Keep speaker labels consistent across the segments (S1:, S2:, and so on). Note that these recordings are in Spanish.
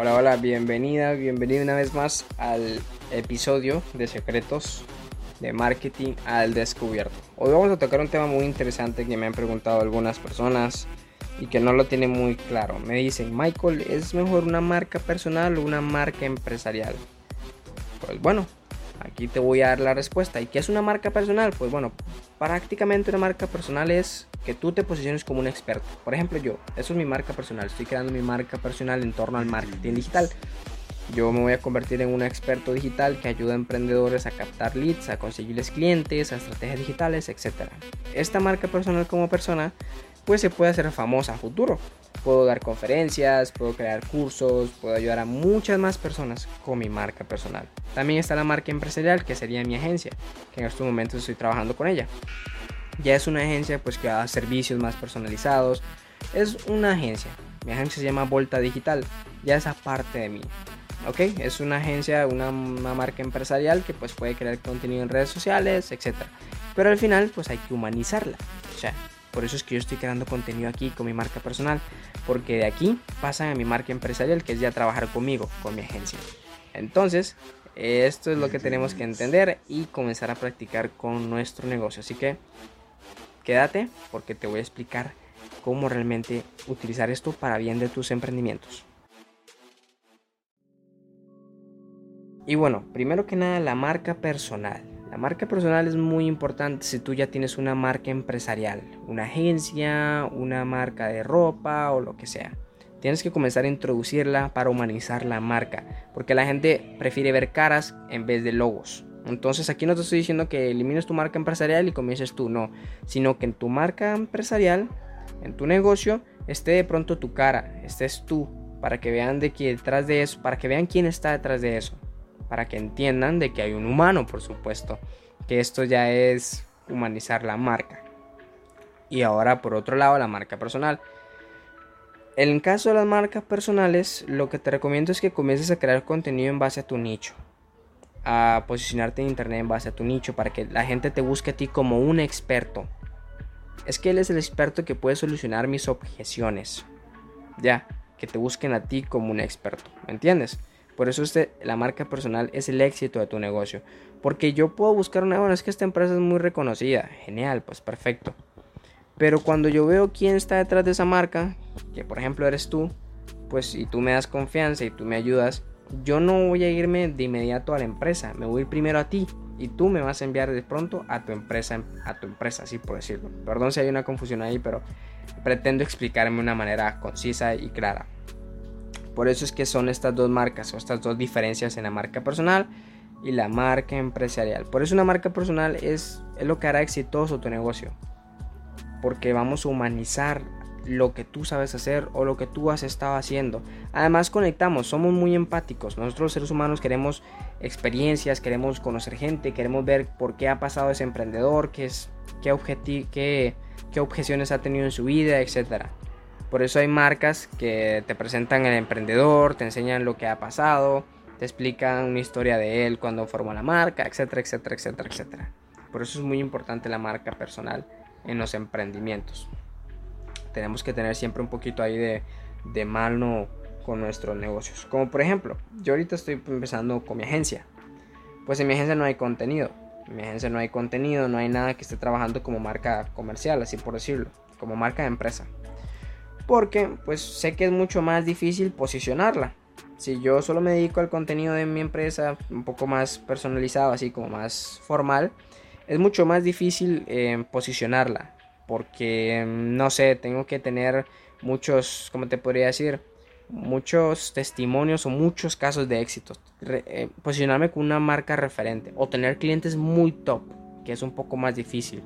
S1: Hola, hola, bienvenida, bienvenida una vez más al episodio de Secretos de Marketing al Descubierto. Hoy vamos a tocar un tema muy interesante que me han preguntado algunas personas y que no lo tienen muy claro. Me dicen, Michael, ¿es mejor una marca personal o una marca empresarial? Pues bueno, aquí te voy a dar la respuesta. ¿Y qué es una marca personal? Pues bueno, prácticamente una marca personal es que tú te posiciones como un experto. Por ejemplo, yo, eso es mi marca personal. Estoy creando mi marca personal en torno al marketing digital. Yo me voy a convertir en un experto digital que ayuda a emprendedores a captar leads, a conseguirles clientes, a estrategias digitales, etc. Esta marca personal como persona pues se puede hacer famosa futuro. Puedo dar conferencias, puedo crear cursos, puedo ayudar a muchas más personas con mi marca personal. También está la marca empresarial, que sería mi agencia, que en estos momentos estoy trabajando con ella. Ya es una agencia pues que da servicios más personalizados. Es una agencia. Mi agencia se llama Volta Digital. Ya es aparte de mí. ¿ok? Es una agencia, una, una, marca empresarial que pues puede crear contenido en redes sociales, etc. Pero al final pues hay que humanizarla. Por eso es que yo estoy creando contenido aquí con mi marca personal, porque de aquí pasan a mi marca empresarial, que es ya trabajar conmigo, con mi agencia. Entonces, esto es lo que tenemos que entender y comenzar a practicar con nuestro negocio. Así que quédate porque te voy a explicar cómo realmente utilizar esto para bien de tus emprendimientos. Y bueno, primero que nada la marca personal. La marca personal es muy importante si tú ya tienes una marca empresarial, una agencia, una marca de ropa o lo que sea. Tienes que comenzar a introducirla para humanizar la marca, porque la gente prefiere ver caras en vez de logos. Entonces aquí no te estoy diciendo que elimines tu marca empresarial y comiences tú, no, sino que en tu marca empresarial, en tu negocio, esté de pronto tu cara, estés tú, para que vean de quién detrás de eso, para que vean quién está detrás de eso para que entiendan de que hay un humano, por supuesto, que esto ya es humanizar la marca. Y ahora por otro lado la marca personal. En el caso de las marcas personales, lo que te recomiendo es que comiences a crear contenido en base a tu nicho. A posicionarte en internet en base a tu nicho para que la gente te busque a ti como un experto. Es que él es el experto que puede solucionar mis objeciones. Ya, que te busquen a ti como un experto. ¿Me entiendes? Por eso este, la marca personal es el éxito de tu negocio. Porque yo puedo buscar una, bueno, es que esta empresa es muy reconocida. Genial, pues perfecto. Pero cuando yo veo quién está detrás de esa marca, que por ejemplo eres tú, pues si tú me das confianza y tú me ayudas, yo no voy a irme de inmediato a la empresa, me voy a ir primero a ti y tú me vas a enviar de pronto a tu empresa, a tu empresa, así por decirlo. Perdón si hay una confusión ahí, pero pretendo explicarme de una manera concisa y clara. Por eso es que son estas dos marcas o estas dos diferencias en la marca personal y la marca empresarial. Por eso una marca personal es, lo que hará exitoso tu negocio. Porque vamos a humanizar lo que tú sabes hacer o lo que tú has estado haciendo. Además conectamos, somos muy empáticos. Nosotros los seres humanos queremos experiencias, queremos conocer gente, queremos ver por qué ha pasado ese emprendedor, qué, es, qué, qué, qué objeciones ha tenido en su vida, etcétera. Por eso hay marcas que te presentan el emprendedor, te enseñan lo que ha pasado, te explican una historia de él cuando formó la marca, etcétera, etcétera, etcétera, etcétera. Por eso es muy importante la marca personal en los emprendimientos. Tenemos que tener siempre un poquito ahí de, de mano con nuestros negocios. Como por ejemplo, yo ahorita estoy empezando con mi agencia. Pues en mi agencia no hay contenido. En mi agencia no hay contenido, no hay nada que esté trabajando como marca comercial, así por decirlo, como marca de empresa porque pues sé que es mucho más difícil posicionarla. Si yo solo me dedico al contenido de mi empresa un poco más personalizado, así como más formal, es mucho más difícil eh, posicionarla. Porque, no sé, tengo que tener muchos, ¿cómo te podría decir? Muchos testimonios o muchos casos de éxito. Eh, posicionarme con una marca referente o tener clientes muy top, que es un poco más difícil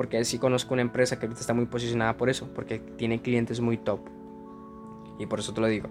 S1: porque sí conozco una empresa que ahorita está muy posicionada por eso, porque tiene clientes muy top. Y por eso te lo digo.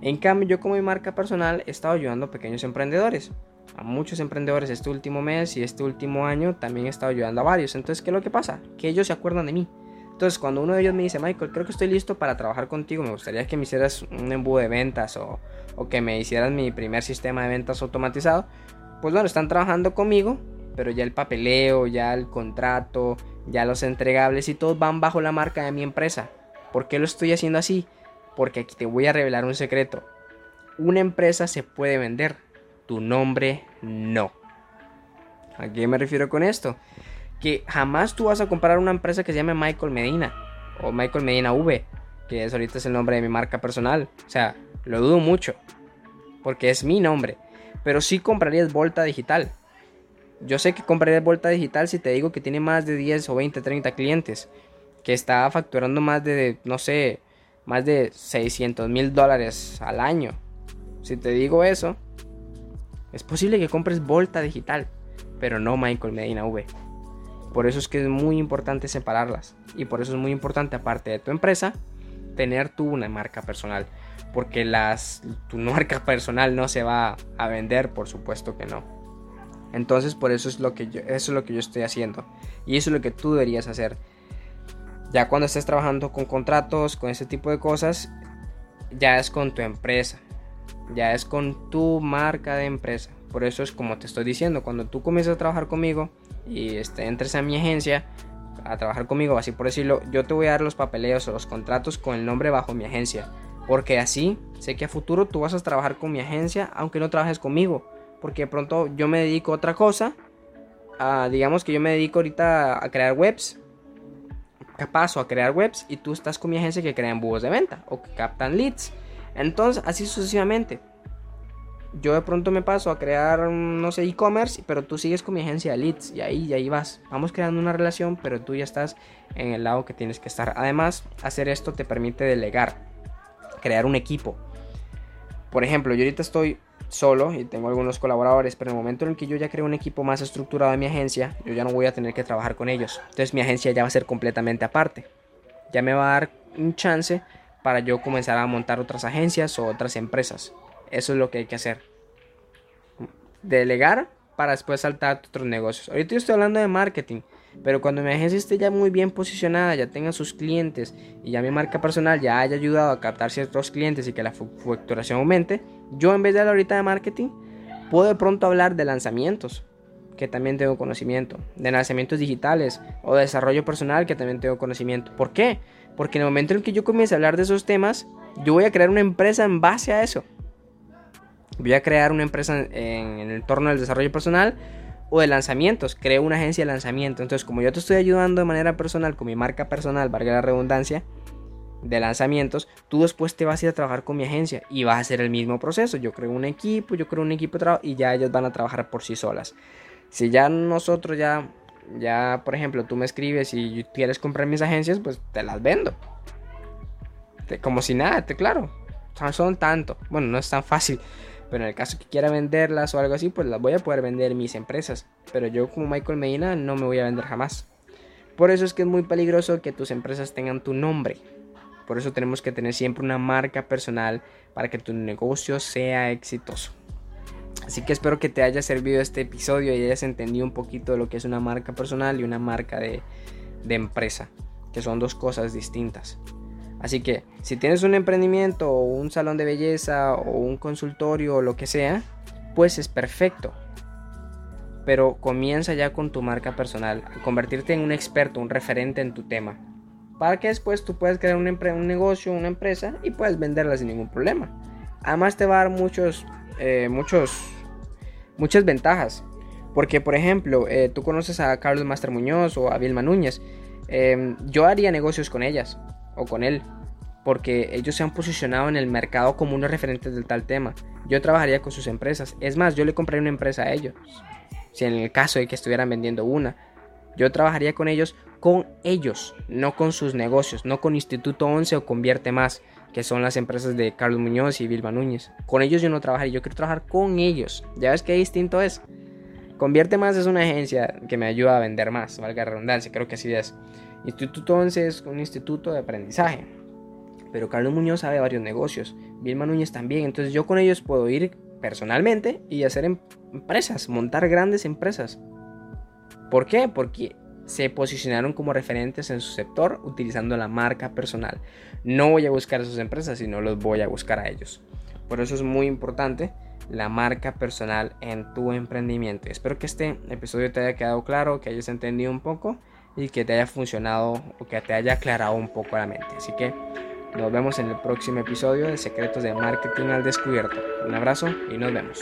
S1: En cambio, yo como mi marca personal he estado ayudando a pequeños emprendedores. A muchos emprendedores este último mes y este último año también he estado ayudando a varios. Entonces, ¿qué es lo que pasa? Que ellos se acuerdan de mí. Entonces, cuando uno de ellos me dice, Michael, creo que estoy listo para trabajar contigo, me gustaría que me hicieras un embudo de ventas o, o que me hicieras mi primer sistema de ventas automatizado, pues bueno, están trabajando conmigo, pero ya el papeleo, ya el contrato, ya los entregables y todos van bajo la marca de mi empresa. ¿Por qué lo estoy haciendo así? Porque aquí te voy a revelar un secreto. una empresa se puede vender, tu nombre no. ¿A qué me refiero con esto? Que jamás tú vas a comprar una empresa que se llame Michael Medina o Michael Medina V, que es ahorita es el nombre de mi marca personal. O sea, lo dudo mucho, porque es mi nombre. Pero sí comprarías Volta Digital. Yo sé que comprarías Volta Digital si te digo que tiene más de 10 o 20, 30 clientes. Que está facturando más de, no sé, más de 600 mil dólares al año. Si te digo eso, es posible que compres Volta Digital, pero no Michael Medina V. Por eso es que es muy importante separarlas. Y por eso es muy importante, aparte de tu empresa, tener tú una marca personal. Porque las, tu marca personal no se va a vender, por supuesto que no. Entonces, por eso es lo que yo, es lo que yo estoy haciendo. Y eso es lo que tú deberías hacer. Ya cuando estés trabajando con contratos, con ese tipo de cosas, ya es con tu empresa. Ya es con tu marca de empresa. Por eso es como te estoy diciendo, cuando tú comienzas a trabajar conmigo y este, entres a mi agencia a trabajar conmigo, así por decirlo, yo te voy a dar los papeleos o los contratos con el nombre bajo mi agencia. Porque así sé que a futuro tú vas a trabajar con mi agencia aunque no trabajes conmigo. Porque de pronto yo me dedico a otra cosa. digamos que yo me dedico ahorita a crear webs paso a crear webs y tú estás con mi agencia que crea embudos de venta o que captan leads. Entonces, así sucesivamente. Yo de pronto me paso a crear, no sé, e-commerce, pero tú sigues con mi agencia de leads y ahí, y ahí vas. Vamos creando una relación, pero tú ya estás en el lado que tienes que estar. Además, hacer esto te permite delegar, crear un equipo. Por ejemplo, yo ahorita estoy solo y tengo algunos colaboradores, pero en el momento en el que yo ya creo un equipo más estructurado en mi agencia, yo ya no voy a tener que trabajar con ellos. Entonces mi agencia ya va a ser completamente aparte. Ya me va a dar un chance para yo comenzar a montar otras agencias o otras empresas. Eso es lo que hay que hacer. Delegar para después saltar a otros negocios. Ahorita yo estoy hablando de marketing. Pero cuando mi agencia esté ya muy bien posicionada, ya tenga sus clientes y ya mi marca personal ya haya ayudado a captar ciertos clientes y que la facturación aumente, yo en vez de hablar ahorita de marketing, puedo de pronto hablar de lanzamientos, que también tengo conocimiento, de lanzamientos digitales o de desarrollo personal, que también tengo conocimiento. ¿Por qué? Porque en el momento en que yo comience a hablar de esos temas, yo voy a crear una empresa en base a eso. Voy a crear una empresa en, el entorno del desarrollo personal o de lanzamientos. Creo una agencia de lanzamiento. Entonces, como yo te estoy ayudando de manera personal con mi marca personal, valga la redundancia, de lanzamientos, tú después te vas a ir a trabajar con mi agencia y vas a hacer el mismo proceso. Yo creo un equipo, yo creo un equipo de trabajo y ya ellos van a trabajar por sí solas. Si ya nosotros ya, ya, por ejemplo, tú me escribes y quieres comprar mis agencias, pues te las vendo. como si nada, te claro. Son tanto. Bueno, no es tan fácil. Pero en el caso que quiera venderlas o algo así, pues las voy a poder vender mis empresas. Pero yo como Michael Medina no me voy a vender jamás. Por eso es que es muy peligroso que tus empresas tengan tu nombre. Por eso tenemos que tener siempre una marca personal para que tu negocio sea exitoso. Así que espero que te haya servido este episodio y hayas entendido un poquito de lo que es una marca personal y una marca de, empresa, que son dos cosas distintas. Así que si tienes un emprendimiento o un salón de belleza o un consultorio o lo que sea, pues es perfecto. Pero comienza ya con tu marca personal, convertirte en un experto, un referente en tu tema. Para que después tú puedas crear un, un negocio, una empresa y puedas venderla sin ningún problema. Además te va a dar muchos, eh, muchos, muchas ventajas. Porque, por ejemplo, eh, tú conoces a Carlos Master Muñoz o a Vilma Núñez. Em, yo haría negocios con ellas o con él, porque ellos se han posicionado en el mercado como unos referentes del tal tema. Yo trabajaría con sus empresas. Es más, yo le compraría una empresa a ellos. Si en el caso de que estuvieran vendiendo una, yo trabajaría con ellos, con ellos, no con sus negocios, no con Instituto 11 o Convierte Más, que son las empresas de Carlos Muñoz y Vilma Núñez. Con ellos yo no trabajaría, yo quiero trabajar con ellos. ¿Ya ves qué distinto es? Convierte Más es una agencia que me ayuda a vender más, valga la redundancia, creo que así es. Instituto 11 es un instituto de aprendizaje. Pero Carlos Muñoz sabe varios negocios. Vilma Núñez también. Entonces yo con ellos puedo ir personalmente y hacer em-, empresas, montar grandes empresas. ¿Por qué? Porque se posicionaron como referentes en su sector utilizando la marca personal. No voy a buscar a sus empresas, sino los voy a buscar a ellos. Por eso es muy importante la marca personal en tu emprendimiento. Espero que este episodio te haya quedado claro, que hayas entendido un poco y que te haya funcionado o que te haya aclarado un poco la mente. Así que Nos vemos en el próximo episodio de Secretos de Marketing al Descubierto. Un abrazo y nos vemos.